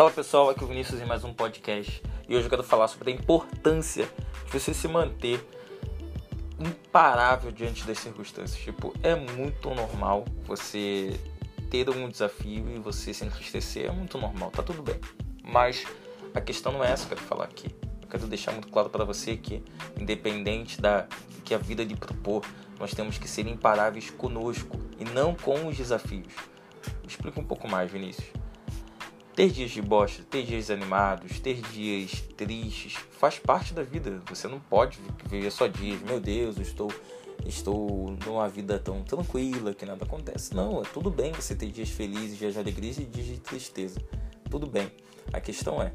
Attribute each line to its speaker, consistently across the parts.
Speaker 1: Fala pessoal, aqui é o Vinícius em mais um podcast e hoje eu quero falar sobre a importância de você se manter imparável diante das circunstâncias. Tipo, é muito normal você ter algum desafio e você se entristecer, é muito normal, tá tudo bem. Mas a questão não é essa que eu quero falar aqui. Eu quero deixar muito claro para você que, independente da que a vida lhe propor, nós temos que ser imparáveis conosco e não com os desafios. Explica um pouco mais, Vinícius. Ter dias de bosta, ter dias animados, ter dias tristes, faz parte da vida. Você não pode viver só dias. Meu Deus, eu estou estou numa vida tão tranquila que nada acontece. Não, é tudo bem você ter dias felizes, dias de alegria e dias de tristeza. Tudo bem. A questão é,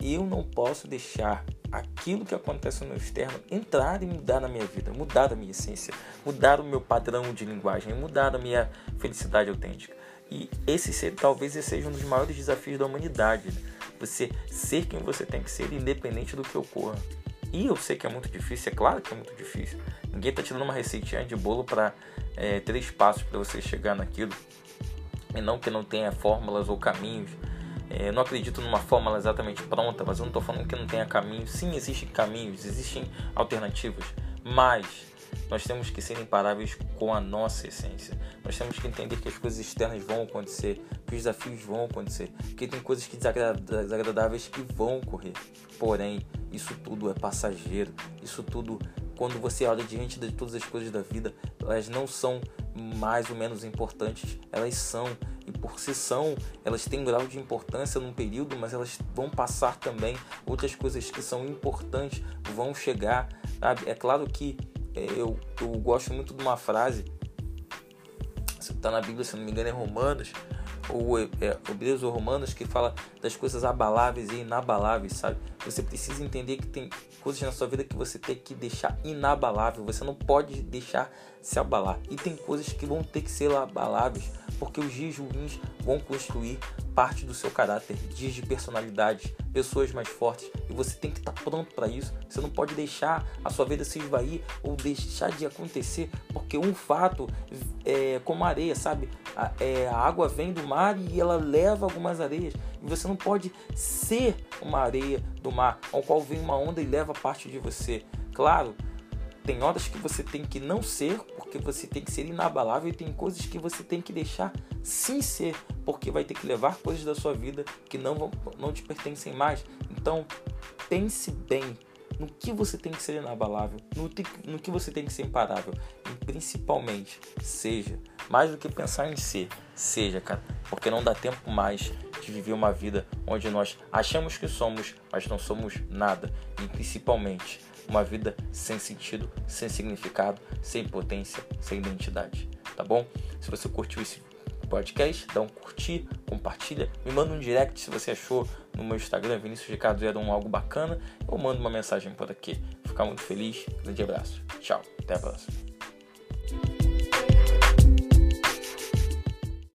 Speaker 1: eu não posso deixar aquilo que acontece no externo entrar e mudar na minha vida, mudar a minha essência, mudar o meu padrão de linguagem, mudar a minha felicidade autêntica. E esse talvez seja um dos maiores desafios da humanidade. Né? Você ser quem você tem que ser, independente do que ocorra. E eu sei que é muito difícil, é claro que é muito difícil. Ninguém está te dando uma receitinha de bolo para é, três passos para você chegar naquilo. E não que não tenha fórmulas ou caminhos. É, não acredito numa fórmula exatamente pronta, mas eu não estou falando que não tenha caminhos. Sim, existem caminhos, existem alternativas. Mas nós temos que ser imparáveis com a nossa essência. Nós temos que entender que as coisas externas vão acontecer, que os desafios vão acontecer, que tem coisas que desagradáveis que vão ocorrer. Porém, isso tudo é passageiro. Isso tudo, quando você olha diante de todas as coisas da vida, elas não são mais ou menos importantes, elas são e por si são, elas têm um grau de importância num período, mas elas vão passar também. Outras coisas que são importantes vão chegar. Sabe? É claro que eu, eu gosto muito de uma frase, está na Bíblia, se não me engano, é Romanos, ou é, é, ou Romanos, que fala das coisas abaláveis e inabaláveis, sabe? Você precisa entender que tem coisas na sua vida que você tem que deixar inabalável, você não pode deixar se abalar. E tem coisas que vão ter que ser abaláveis, porque os dias ruins vão construir parte do seu caráter, dias de personalidade, pessoas mais fortes, e você tem que estar pronto para isso. Você não pode deixar a sua vida se esvair ou deixar de acontecer, porque um fato é como areia, sabe? A, é, a água vem do mar e ela leva algumas areias, e você não pode ser uma areia do mar, ao qual vem uma onda e leva parte de você. Claro, tem horas que você tem que não ser, porque você tem que ser inabalável, e tem coisas que você tem que deixar sim ser, porque vai ter que levar coisas da sua vida que não, vão, não te pertencem mais. Então, pense bem no que você tem que ser inabalável, no, no que você tem que ser imparável. E principalmente, seja, mais do que pensar em ser, seja, cara, porque não dá tempo mais de viver uma vida onde nós achamos que somos, mas não somos nada. E principalmente, uma vida sem sentido, sem significado, sem potência, sem identidade, tá bom? Se você curtiu esse podcast, dá um curtir, compartilha, me manda um direct se você achou no meu Instagram, Vinícius Ricardo, um algo bacana, eu mando uma mensagem por aqui. Ficar muito feliz, grande abraço, tchau, até a próxima.